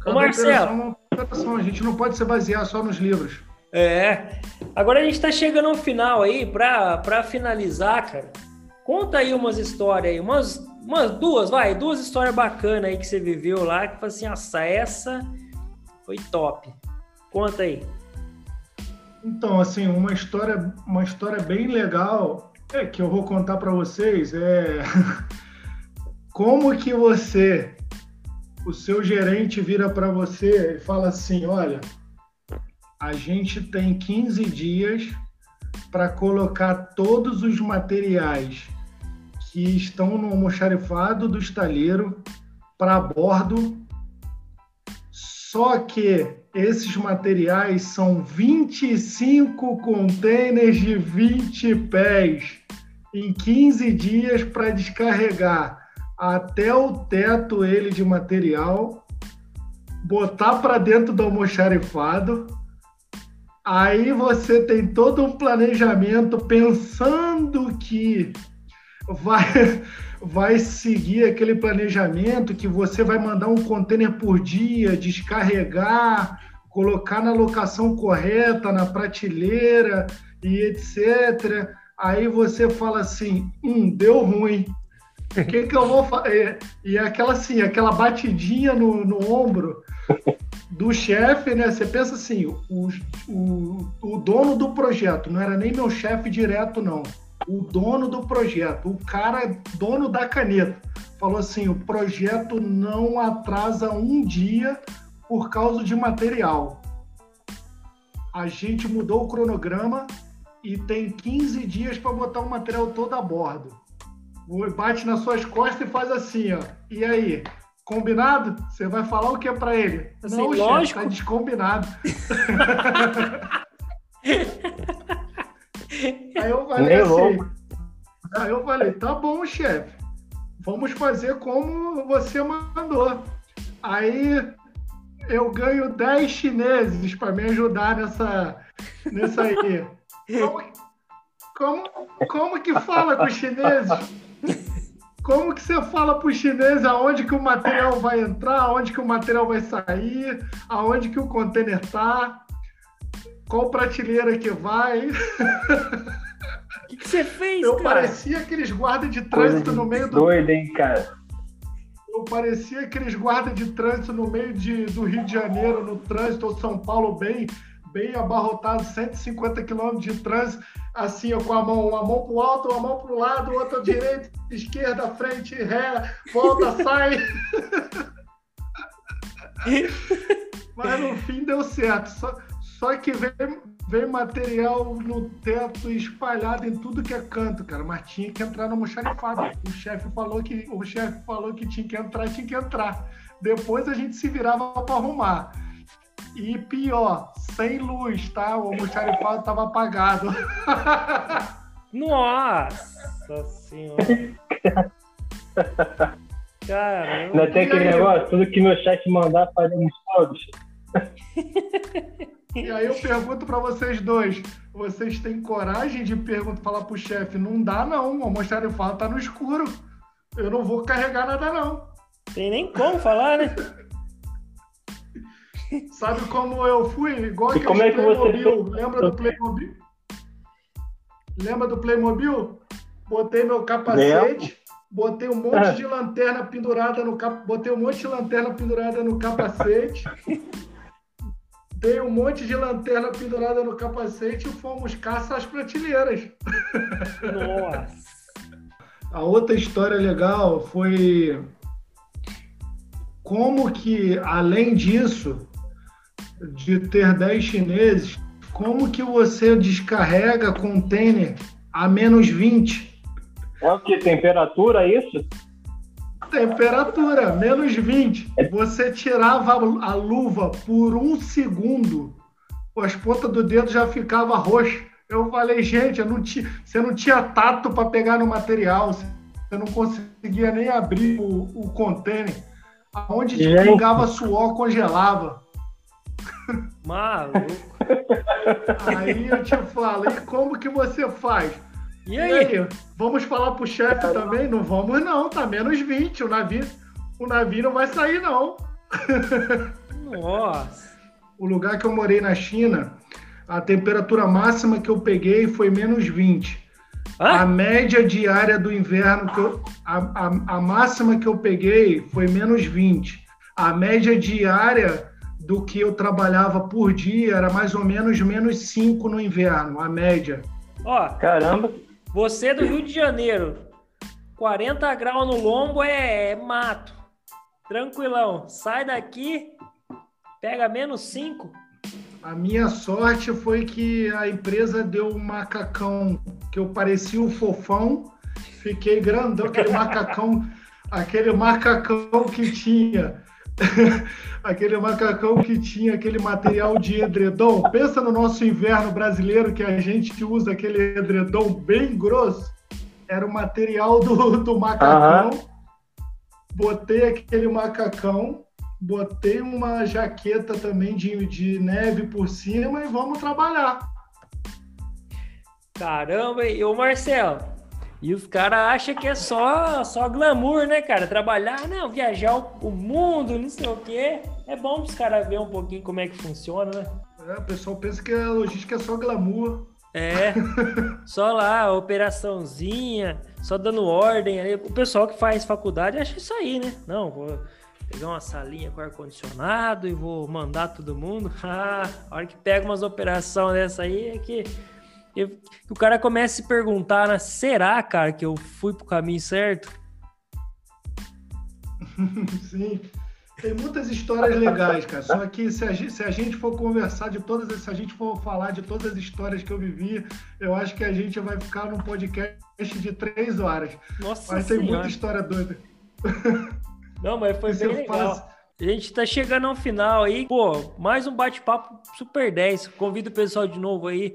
Cada Ô, Marcelo, coração. A gente não pode se basear só nos livros. É. Agora a gente tá chegando ao final aí, pra, pra finalizar, cara. Conta aí umas histórias aí, umas, umas duas, vai, duas histórias bacanas aí que você viveu lá, que foi assim, nossa, essa foi top. Conta aí. Então, assim, uma história, uma história bem legal é que eu vou contar para vocês é como que você, o seu gerente vira para você e fala assim, olha, a gente tem 15 dias para colocar todos os materiais que estão no almoxarifado do estaleiro para bordo. Só que esses materiais são 25 containers de 20 pés em 15 dias para descarregar até o teto ele de material, botar para dentro do almoxarifado. Aí você tem todo um planejamento pensando que vai vai seguir aquele planejamento que você vai mandar um container por dia, descarregar, colocar na locação correta, na prateleira e etc. Aí você fala assim, hum, deu ruim. O que, que eu vou fazer? E aquela assim, aquela batidinha no, no ombro do chefe, né? Você pensa assim, o, o, o dono do projeto, não era nem meu chefe direto, não o dono do projeto, o cara dono da caneta, falou assim: o projeto não atrasa um dia por causa de material. A gente mudou o cronograma e tem 15 dias para botar o material todo a bordo. Bate nas suas costas e faz assim, ó. E aí? Combinado? Você vai falar o que é para ele? Assim, não, lógico. Chefe, tá descombinado. Aí eu falei Nem assim. Aí eu falei, tá bom, chefe. Vamos fazer como você mandou. Aí eu ganho 10 chineses para me ajudar nessa, nessa aí. Como, como, como que fala com os chineses? Como que você fala para os chineses aonde que o material vai entrar, aonde que o material vai sair, aonde que o container está? Qual prateleira que vai. O que, que, você fez, eu cara? Eu parecia aqueles guardas de trânsito de no meio do. Doido, hein, cara? Eu parecia aqueles guardas de trânsito no meio de, do Rio de Janeiro, no trânsito, ou São Paulo, bem, bem abarrotado, 150 quilômetros de trânsito, assim, com a mão, uma mão para o alto, uma mão para o lado, outra direita, esquerda, frente, ré, volta, sai. Mas no fim deu certo. Só, só que veio, veio material no teto espalhado em tudo que é canto, cara. Mas tinha que entrar no almoxarifado. O chefe falou que o chefe falou que tinha que entrar, tinha que entrar. Depois a gente se virava para arrumar. E pior, sem luz, tá? O almoxarifado estava apagado. Nossa senhora. Caramba. Não tem aquele negócio, tudo que meu chefe mandar, fazemos todos. E aí eu pergunto para vocês dois, vocês têm coragem de perguntar, falar pro chefe, não dá não, o almoxarifado tá no escuro, eu não vou carregar nada não. Tem nem como falar, né? Sabe como eu fui? Igual e como é que Playmobil, você... lembra do Playmobil? Lembra do Playmobil? Botei meu capacete, botei um monte é. de lanterna pendurada no cap... botei um monte de lanterna pendurada no capacete. Tem um monte de lanterna pendurada no capacete e fomos caça às prateleiras. Nossa! A outra história legal foi como que, além disso, de ter 10 chineses, como que você descarrega container a menos 20? É o que? Temperatura, é isso? Temperatura, menos 20. Você tirava a luva por um segundo, as pontas do dedo já ficava roxa. Eu falei, gente, eu não tinha, você não tinha tato para pegar no material, você não conseguia nem abrir o, o container. Aonde pingava suor, congelava. Maluco. Aí eu te falo, e como que você faz? E aí? E aí? Vamos falar pro chefe também? Não vamos não, tá menos 20. O navio, o navio não vai sair não. Nossa. o lugar que eu morei na China, a temperatura máxima que eu peguei foi menos 20. A média diária do inverno, que eu, a, a, a máxima que eu peguei foi menos 20. A média diária do que eu trabalhava por dia era mais ou menos menos 5 no inverno, a média. Ó, caramba! Você do Rio de Janeiro, 40 graus no lombo é, é mato. Tranquilão. Sai daqui, pega menos 5. A minha sorte foi que a empresa deu um macacão que eu parecia um fofão, fiquei grandão, aquele macacão, aquele macacão que tinha aquele macacão que tinha aquele material de edredom. Pensa no nosso inverno brasileiro que a gente usa aquele edredom bem grosso. Era o material do, do macacão. Uhum. Botei aquele macacão, botei uma jaqueta também de, de neve por cima e vamos trabalhar. Caramba, e o Marcelo, e os caras acham que é só, só glamour, né, cara? Trabalhar, não, viajar o, mundo, não sei o quê. É bom os caras verem um pouquinho como é que funciona, né? É, o pessoal pensa que a logística é só glamour. É, só lá, operaçãozinha, só dando ordem. O pessoal que faz faculdade acha isso aí, né? Não, vou pegar uma salinha com ar-condicionado e vou mandar todo mundo. Ah, a hora que pega umas operações dessa aí é que eu, o cara começa a se perguntar, né? Será, cara, que eu fui pro caminho certo? Sim. Tem muitas histórias legais, cara. Só que se a, gente, se a gente for conversar de todas, se a gente for falar de todas as histórias que eu vivi, eu acho que a gente vai ficar num podcast de três horas. Nossa Mas senhora. tem muita história doida. Não, mas foi bem legal. Faz... A gente tá chegando ao final aí. Pô, mais um bate-papo super 10. Convido o pessoal de novo aí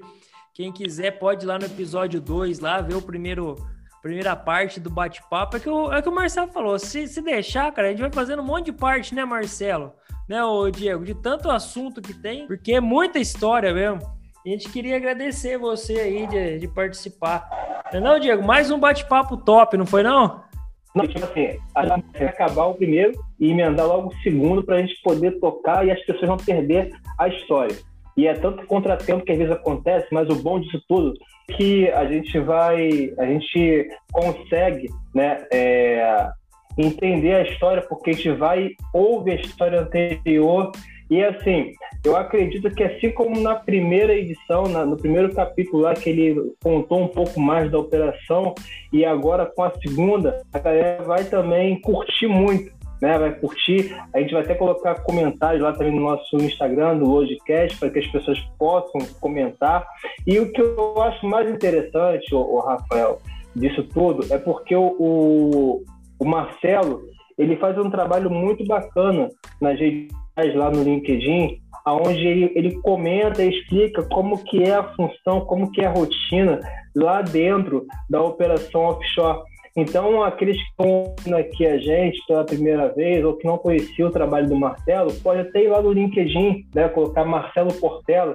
quem quiser pode ir lá no episódio 2, lá ver o primeiro primeira parte do bate-papo. É, que o, é que o Marcelo falou, se, se deixar, cara, a gente vai fazendo um monte de parte, né, Marcelo? Né, o Diego, de tanto assunto que tem, porque é muita história mesmo. A gente queria agradecer você aí de, de participar. Não, é não, Diego? Mais um bate-papo top, não foi não? Não, tipo assim, a gente vai acabar o primeiro e emendar logo o segundo para a gente poder tocar e as pessoas não perder a história. E é tanto contratempo que às vezes acontece, mas o bom disso tudo é que a gente vai, a gente consegue, né, é, entender a história porque a gente vai ouve a história anterior. E assim, eu acredito que assim como na primeira edição, na, no primeiro capítulo lá que ele contou um pouco mais da operação e agora com a segunda, a galera vai também curtir muito né, vai curtir. A gente vai até colocar comentários lá também no nosso Instagram, do Logicast, para que as pessoas possam comentar. E o que eu acho mais interessante, o, Rafael, disso tudo, é porque o, o, Marcelo ele faz um trabalho muito bacana nas redes lá no LinkedIn, onde ele, ele comenta e explica como que é a função, como que é a rotina lá dentro da operação offshore. Então, aqueles que estão aqui a gente pela primeira vez ou que não conheciam o trabalho do Marcelo, pode até ir lá no LinkedIn, né, colocar Marcelo Portela,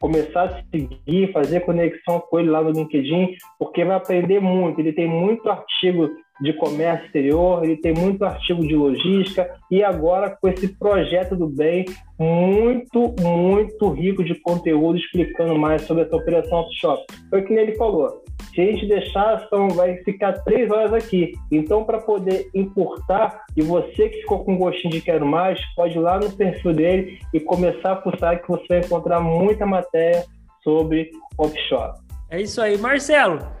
começar a seguir, fazer conexão com ele lá no LinkedIn, porque vai aprender muito. Ele tem muito artigo de comércio exterior, ele tem muito artigo de logística e agora com esse projeto do bem muito, muito rico de conteúdo explicando mais sobre essa operação offshore. Foi o que ele falou. Se a gente deixar, são, vai ficar três horas aqui. Então, para poder importar, e você que ficou com gostinho de quero mais, pode ir lá no perfil dele e começar a fuçar que você vai encontrar muita matéria sobre offshore. É isso aí, Marcelo.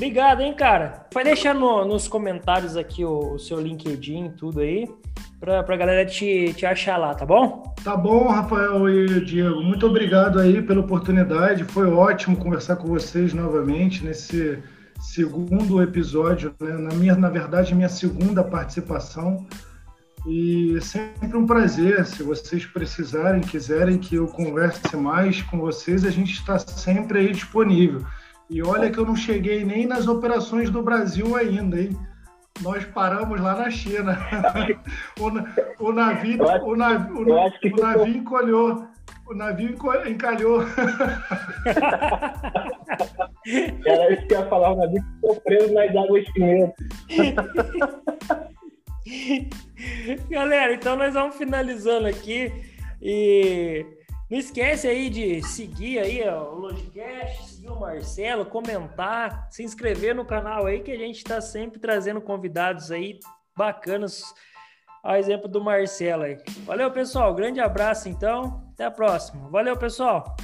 Obrigado, hein, cara. Vai deixar no, nos comentários aqui o, o seu LinkedIn, tudo aí, pra, pra galera te, te achar lá, tá bom? Tá bom, Rafael e Diego. Muito obrigado aí pela oportunidade. Foi ótimo conversar com vocês novamente nesse segundo episódio, né? na minha, na verdade, minha segunda participação. E é sempre um prazer. Se vocês precisarem, quiserem que eu converse mais com vocês, a gente está sempre aí disponível. E olha que eu não cheguei nem nas operações do Brasil ainda, hein? Nós paramos lá na China. o, o navio, o, navio, o, o navio encolheu. O navio encalhou. Era isso que eu ia falar, o navio ficou preso nas águas quentes. Galera, então nós vamos finalizando aqui. E Não esquece aí de seguir aí ó, o Logicast, seguir o Marcelo, comentar, se inscrever no canal aí que a gente está sempre trazendo convidados aí bacanas, a exemplo do Marcelo aí. Valeu, pessoal. Grande abraço então. Até a próxima. Valeu, pessoal.